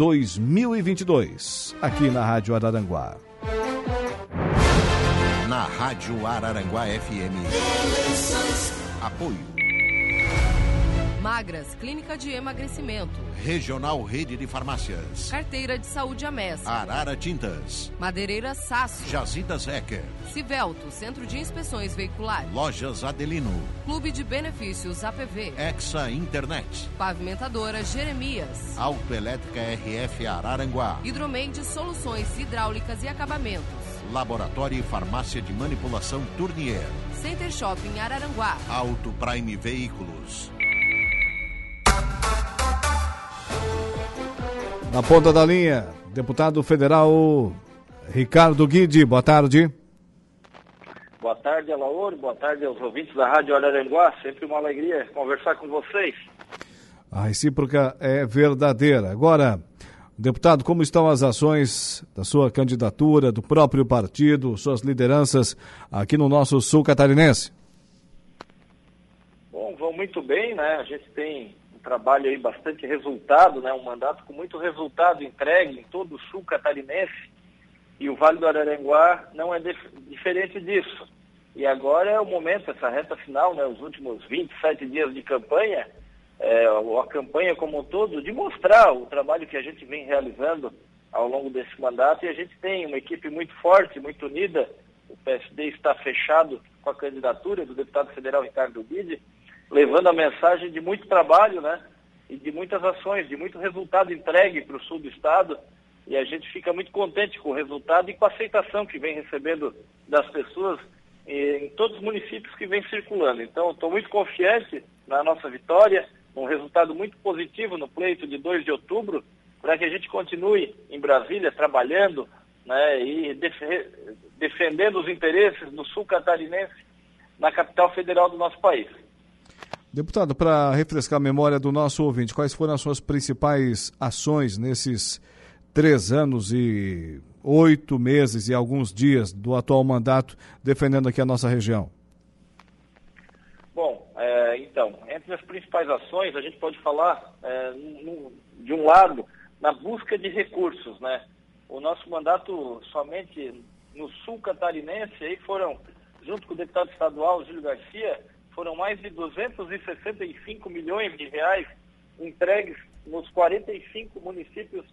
2022, aqui na Rádio Araranguá. Na Rádio Araranguá FM. Apoio. Magras, Clínica de Emagrecimento. Regional Rede de Farmácias. Carteira de Saúde Amessa. Arara Tintas. Madeireira Sasso. Jazidas Ecker. Civelto, Centro de Inspeções Veiculares. Lojas Adelino. Clube de Benefícios APV. Exa Internet. Pavimentadora Jeremias. Autoelétrica RF Araranguá. Hidromeide Soluções Hidráulicas e Acabamentos. Laboratório e Farmácia de Manipulação Tournier. Center Shopping Araranguá. Auto Prime Veículos. Na ponta da linha, deputado federal Ricardo Guide, boa tarde. Boa tarde, Alaor, boa tarde aos ouvintes da Rádio Araranguá, sempre uma alegria conversar com vocês. A recíproca é verdadeira. Agora, deputado, como estão as ações da sua candidatura, do próprio partido, suas lideranças aqui no nosso sul catarinense? Bom, vão muito bem, né? A gente tem trabalho aí bastante resultado, né? Um mandato com muito resultado entregue em todo o sul catarinense e o Vale do Araranguá não é diferente disso. E agora é o momento, essa reta final, né? Os últimos 27 dias de campanha, é, a campanha como um todo, de mostrar o trabalho que a gente vem realizando ao longo desse mandato e a gente tem uma equipe muito forte, muito unida. O PSD está fechado com a candidatura do deputado federal Ricardo Guide levando a mensagem de muito trabalho, né? E de muitas ações, de muito resultado entregue para o sul do estado. E a gente fica muito contente com o resultado e com a aceitação que vem recebendo das pessoas em todos os municípios que vem circulando. Então, estou muito confiante na nossa vitória, um resultado muito positivo no pleito de 2 de outubro, para que a gente continue em Brasília trabalhando né, e def defendendo os interesses do sul catarinense na capital federal do nosso país. Deputado, para refrescar a memória do nosso ouvinte, quais foram as suas principais ações nesses três anos e oito meses e alguns dias do atual mandato defendendo aqui a nossa região? Bom, é, então, entre as principais ações, a gente pode falar, é, no, de um lado, na busca de recursos, né? O nosso mandato somente no sul catarinense, aí foram, junto com o deputado estadual Júlio Garcia, foram mais de 265 milhões de reais entregues nos 45 municípios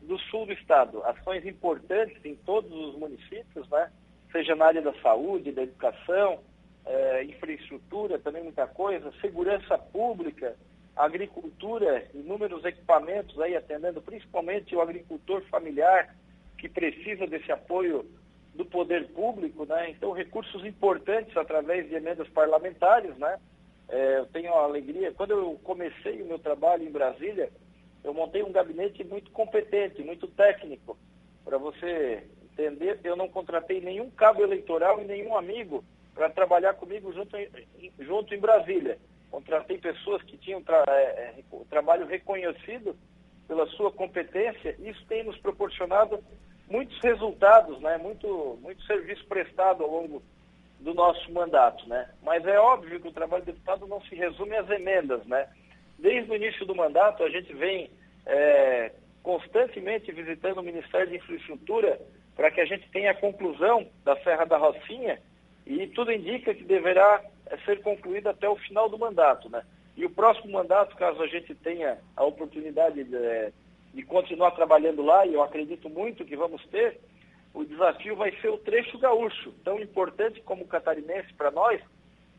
do sul do estado. Ações importantes em todos os municípios, né? seja na área da saúde, da educação, eh, infraestrutura, também muita coisa, segurança pública, agricultura, inúmeros equipamentos aí atendendo principalmente o agricultor familiar que precisa desse apoio do poder público, né? Então, recursos importantes através de emendas parlamentares, né? É, eu tenho a alegria, quando eu comecei o meu trabalho em Brasília, eu montei um gabinete muito competente, muito técnico. Para você entender, eu não contratei nenhum cabo eleitoral e nenhum amigo para trabalhar comigo junto em, junto em Brasília. Contratei pessoas que tinham tra é, é trabalho reconhecido pela sua competência. Isso tem nos proporcionado muitos resultados, né? muito, muito serviço prestado ao longo do nosso mandato. Né? Mas é óbvio que o trabalho do deputado não se resume às emendas. Né? Desde o início do mandato, a gente vem é, constantemente visitando o Ministério de Infraestrutura para que a gente tenha a conclusão da Serra da Rocinha e tudo indica que deverá é, ser concluída até o final do mandato. Né? E o próximo mandato, caso a gente tenha a oportunidade de, é, de continuar trabalhando lá, e eu acredito muito que vamos ter, o desafio vai ser o trecho gaúcho, tão importante como o catarinense para nós,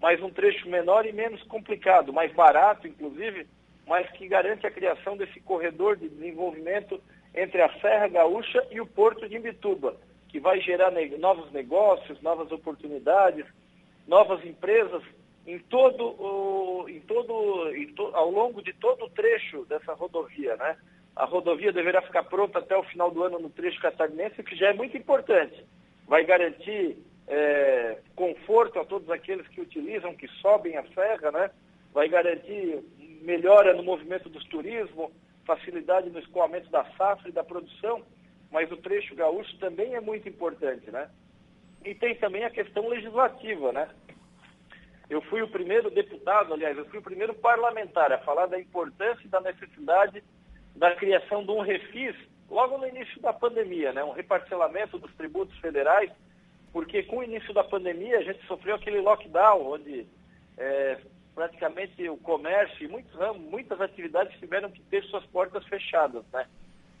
mas um trecho menor e menos complicado, mais barato, inclusive, mas que garante a criação desse corredor de desenvolvimento entre a Serra Gaúcha e o Porto de Imbituba, que vai gerar novos negócios, novas oportunidades, novas empresas em todo o, em todo, em to, ao longo de todo o trecho dessa rodovia, né? A rodovia deverá ficar pronta até o final do ano no trecho catarinense, o que já é muito importante. Vai garantir é, conforto a todos aqueles que utilizam, que sobem a serra, né? Vai garantir melhora no movimento dos turismo, facilidade no escoamento da safra e da produção, mas o trecho gaúcho também é muito importante, né? E tem também a questão legislativa, né? Eu fui o primeiro deputado, aliás, eu fui o primeiro parlamentar a falar da importância e da necessidade da criação de um refis logo no início da pandemia, né? um reparcelamento dos tributos federais, porque com o início da pandemia a gente sofreu aquele lockdown, onde é, praticamente o comércio e muitos muitas atividades tiveram que ter suas portas fechadas. Né?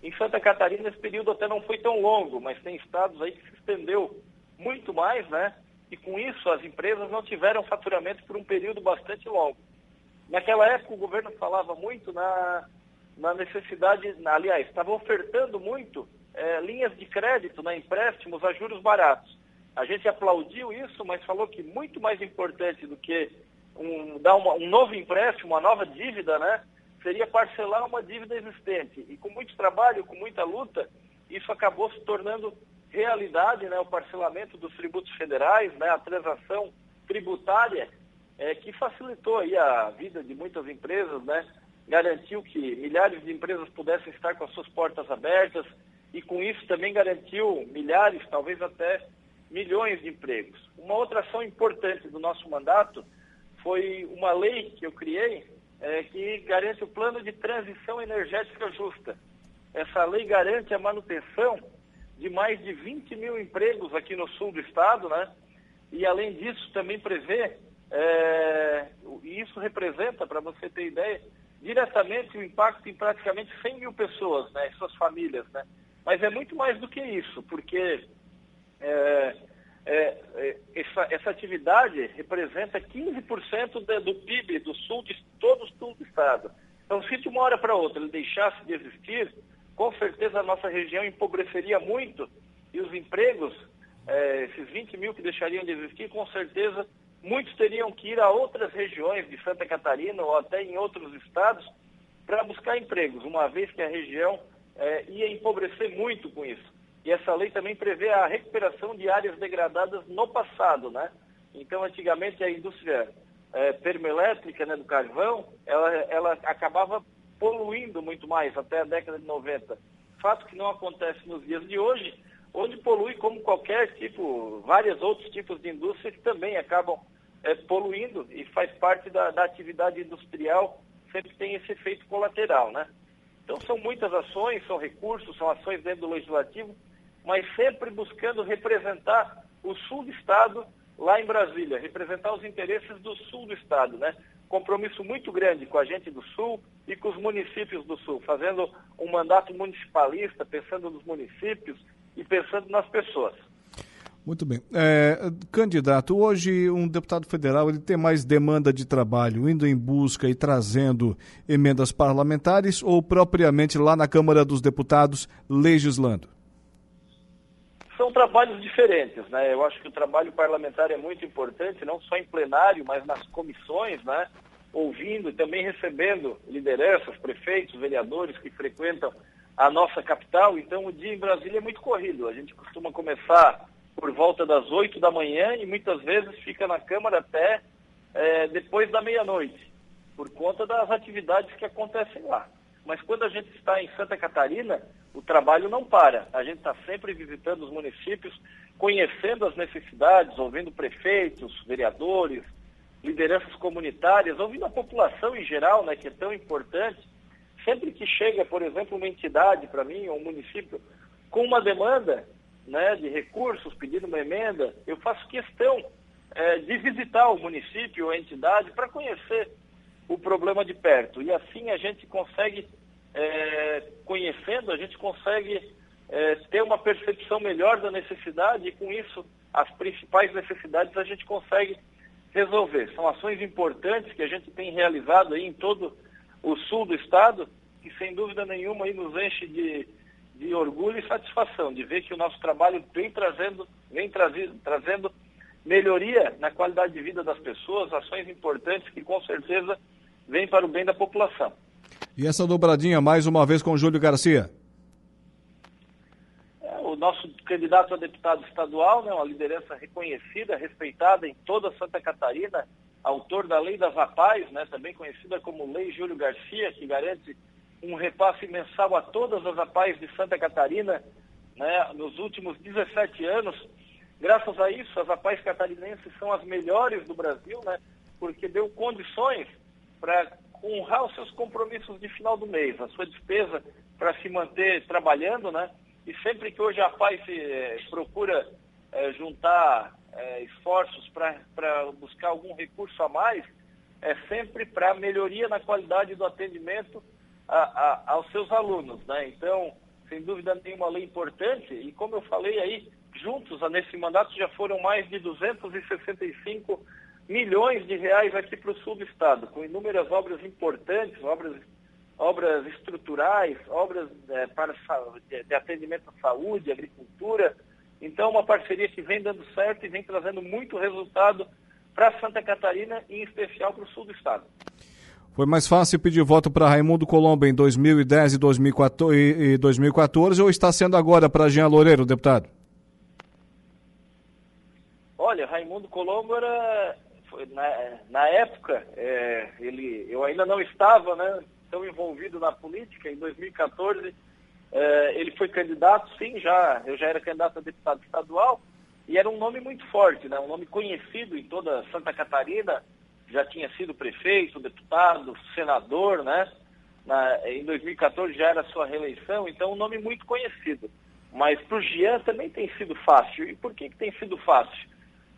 Em Santa Catarina esse período até não foi tão longo, mas tem estados aí que se estendeu muito mais, né? E com isso as empresas não tiveram faturamento por um período bastante longo. Naquela época o governo falava muito na, na necessidade, aliás, estava ofertando muito é, linhas de crédito, né, empréstimos a juros baratos. A gente aplaudiu isso, mas falou que muito mais importante do que um, dar uma, um novo empréstimo, uma nova dívida, né, seria parcelar uma dívida existente. E com muito trabalho, com muita luta, isso acabou se tornando realidade, né, o parcelamento dos tributos federais, né, a transação tributária, é, que facilitou aí a vida de muitas empresas, né, garantiu que milhares de empresas pudessem estar com as suas portas abertas e com isso também garantiu milhares, talvez até milhões de empregos. Uma outra ação importante do nosso mandato foi uma lei que eu criei é, que garante o plano de transição energética justa. Essa lei garante a manutenção de mais de 20 mil empregos aqui no sul do estado, né? E além disso também prevê, é, e isso representa, para você ter ideia, diretamente o impacto em praticamente 100 mil pessoas, né, suas famílias, né? Mas é muito mais do que isso, porque é, é, é essa, essa, atividade representa 15% de, do PIB do sul de todo o sul do estado. Então, se de uma hora para outra ele deixasse de existir, com certeza a nossa região empobreceria muito e os empregos, é, esses 20 mil que deixariam de existir, com certeza muitos teriam que ir a outras regiões de Santa Catarina ou até em outros estados para buscar empregos, uma vez que a região é, ia empobrecer muito com isso. E essa lei também prevê a recuperação de áreas degradadas no passado, né? Então, antigamente a indústria é, termoelétrica né, do carvão, ela, ela acabava poluindo muito mais até a década de 90. Fato que não acontece nos dias de hoje, onde polui como qualquer tipo, vários outros tipos de indústria que também acabam é, poluindo e faz parte da, da, atividade industrial, sempre tem esse efeito colateral, né? Então são muitas ações, são recursos, são ações dentro do legislativo, mas sempre buscando representar o sul do estado lá em Brasília, representar os interesses do sul do estado, né? Compromisso muito grande com a gente do sul e com os municípios do sul, fazendo um mandato municipalista, pensando nos municípios e pensando nas pessoas. Muito bem. É, candidato, hoje um deputado federal ele tem mais demanda de trabalho indo em busca e trazendo emendas parlamentares ou propriamente lá na Câmara dos Deputados legislando? São trabalhos diferentes, né? Eu acho que o trabalho parlamentar é muito importante, não só em plenário, mas nas comissões, né? Ouvindo e também recebendo lideranças, prefeitos, vereadores que frequentam a nossa capital. Então, o dia em Brasília é muito corrido. A gente costuma começar por volta das 8 da manhã e muitas vezes fica na Câmara até é, depois da meia-noite, por conta das atividades que acontecem lá. Mas quando a gente está em Santa Catarina, o trabalho não para. A gente está sempre visitando os municípios, conhecendo as necessidades, ouvindo prefeitos, vereadores, lideranças comunitárias, ouvindo a população em geral, né, que é tão importante. Sempre que chega, por exemplo, uma entidade para mim, ou um município, com uma demanda, né, de recursos, pedindo uma emenda, eu faço questão é, de visitar o município ou a entidade para conhecer o problema de perto. E assim a gente consegue, é, conhecendo, a gente consegue é, ter uma percepção melhor da necessidade e com isso as principais necessidades a gente consegue resolver. São ações importantes que a gente tem realizado aí em todo o sul do estado, que sem dúvida nenhuma aí nos enche de de orgulho e satisfação de ver que o nosso trabalho vem trazendo, vem trazido, trazendo melhoria na qualidade de vida das pessoas, ações importantes que com certeza vêm para o bem da população. E essa dobradinha mais uma vez com o Júlio Garcia? É, o nosso candidato a deputado estadual, né, uma liderança reconhecida, respeitada em toda Santa Catarina, autor da Lei das Rapaz, né, também conhecida como Lei Júlio Garcia, que garante um repasse mensal a todas as APAES de Santa Catarina né, nos últimos 17 anos. Graças a isso, as APAES catarinenses são as melhores do Brasil, né, porque deu condições para honrar os seus compromissos de final do mês, a sua despesa para se manter trabalhando, né? E sempre que hoje a PAI eh, procura eh, juntar eh, esforços para buscar algum recurso a mais, é sempre para melhoria na qualidade do atendimento a, a, aos seus alunos, né? Então, sem dúvida nenhuma, lei importante, e como eu falei aí, juntos nesse mandato já foram mais de 265 milhões de reais aqui para o sul do estado, com inúmeras obras importantes, obras obras estruturais, obras é, para de atendimento à saúde, agricultura. Então, uma parceria que vem dando certo e vem trazendo muito resultado para Santa Catarina e em especial para o sul do estado. Foi mais fácil pedir voto para Raimundo Colombo em 2010 e 2014 ou está sendo agora para Jean Loureiro, deputado? Olha, Raimundo Colombo era, na, na época, é, ele, eu ainda não estava, né? tão envolvido na política. Em 2014, eh, ele foi candidato, sim, já, eu já era candidato a deputado estadual, e era um nome muito forte, né? um nome conhecido em toda Santa Catarina, já tinha sido prefeito, deputado, senador, né? Na, em 2014 já era sua reeleição, então um nome muito conhecido. Mas para o Jean também tem sido fácil. E por que, que tem sido fácil?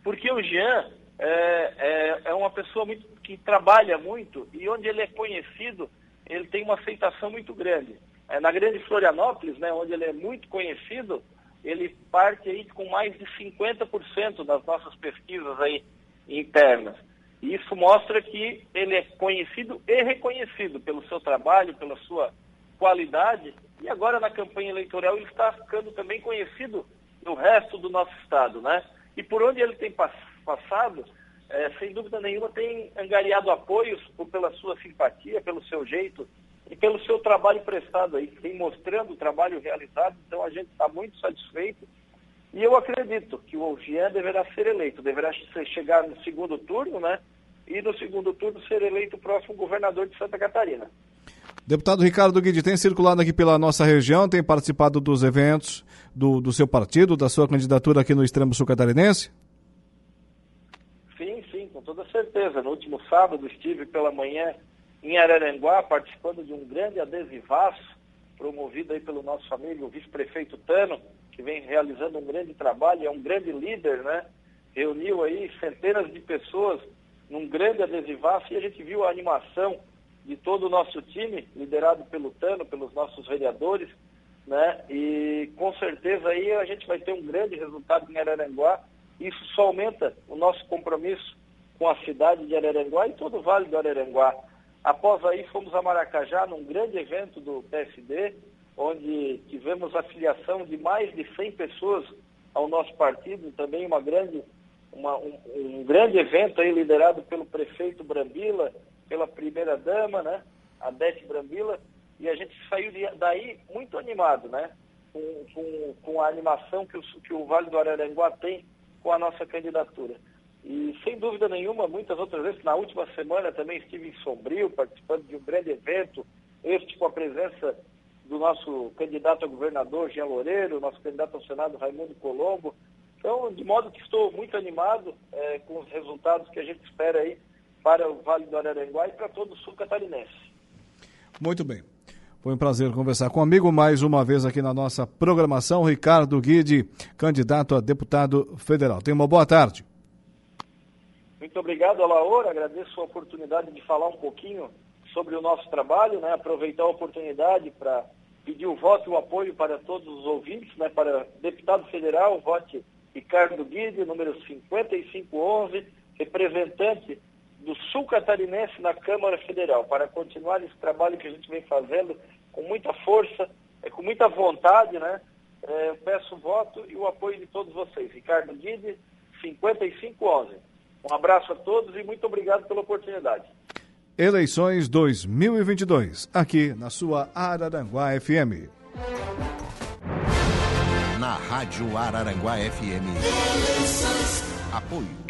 Porque o Jean é, é, é uma pessoa muito, que trabalha muito e onde ele é conhecido, ele tem uma aceitação muito grande. É, na Grande Florianópolis, né, onde ele é muito conhecido, ele parte aí com mais de 50% das nossas pesquisas aí internas. Isso mostra que ele é conhecido e reconhecido pelo seu trabalho, pela sua qualidade, e agora na campanha eleitoral ele está ficando também conhecido no resto do nosso estado, né? E por onde ele tem passado, é, sem dúvida nenhuma, tem angariado apoios por, pela sua simpatia, pelo seu jeito e pelo seu trabalho prestado aí, tem mostrando o trabalho realizado, então a gente está muito satisfeito. E eu acredito que o Jean deverá ser eleito, deverá chegar no segundo turno, né? E no segundo turno ser eleito o próximo governador de Santa Catarina. Deputado Ricardo Guidi, tem circulado aqui pela nossa região, tem participado dos eventos do, do seu partido, da sua candidatura aqui no extremo sul catarinense? toda certeza. No último sábado estive pela manhã em Araranguá participando de um grande adesivaço promovido aí pelo nosso amigo o vice-prefeito Tano, que vem realizando um grande trabalho, é um grande líder, né? Reuniu aí centenas de pessoas num grande adesivaço e a gente viu a animação de todo o nosso time, liderado pelo Tano, pelos nossos vereadores, né? E com certeza aí a gente vai ter um grande resultado em Araranguá. Isso só aumenta o nosso compromisso com a cidade de Araranguá e todo o Vale do Araranguá. Após aí fomos a Maracajá num grande evento do PSD, onde tivemos a filiação de mais de 100 pessoas ao nosso partido, também uma grande, uma, um, um, grande evento aí liderado pelo prefeito Brambila, pela primeira dama, né, a Beth Brambila, e a gente saiu de, daí muito animado, né, com, com, com a animação que o, que o Vale do Araranguá tem com a nossa candidatura. E sem dúvida nenhuma, muitas outras vezes, na última semana também estive em Sombrio, participando de um grande evento, este com a presença do nosso candidato a governador, Jean Loureiro, nosso candidato ao Senado, Raimundo Colombo. Então, de modo que estou muito animado é, com os resultados que a gente espera aí para o Vale do Araranguá e para todo o sul catarinense. Muito bem. Foi um prazer conversar com amigo mais uma vez aqui na nossa programação, Ricardo Guide, candidato a deputado federal. Tenha uma boa tarde. Muito obrigado, Alaor. Agradeço a oportunidade de falar um pouquinho sobre o nosso trabalho, né? aproveitar a oportunidade para pedir o voto e o apoio para todos os ouvintes, né? para deputado federal, vote Ricardo Guide, número 5511, representante do Sul Catarinense na Câmara Federal, para continuar esse trabalho que a gente vem fazendo com muita força, é, com muita vontade, né? É, peço o voto e o apoio de todos vocês. Ricardo Guide, 5511. Um abraço a todos e muito obrigado pela oportunidade. Eleições 2022, aqui na sua Araranguá FM. Na Rádio Araranguá FM. Apoio.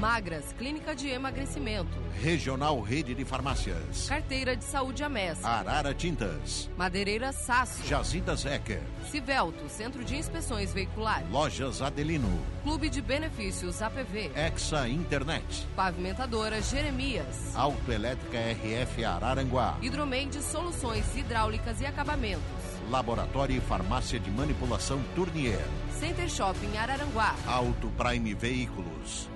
Magras, clínica de emagrecimento. Regional Rede de Farmácias. Carteira de Saúde Amessa. Arara Tintas. Madeireira Sasso. Jazidas Ecker. Civelto, Centro de Inspeções Veiculares. Lojas Adelino. Clube de Benefícios APV. Exa Internet. Pavimentadora Jeremias. Autoelétrica RF Araranguá. Hidromeide Soluções Hidráulicas e Acabamentos. Laboratório e Farmácia de Manipulação Tournier. Center Shopping Araranguá. Auto Prime Veículos.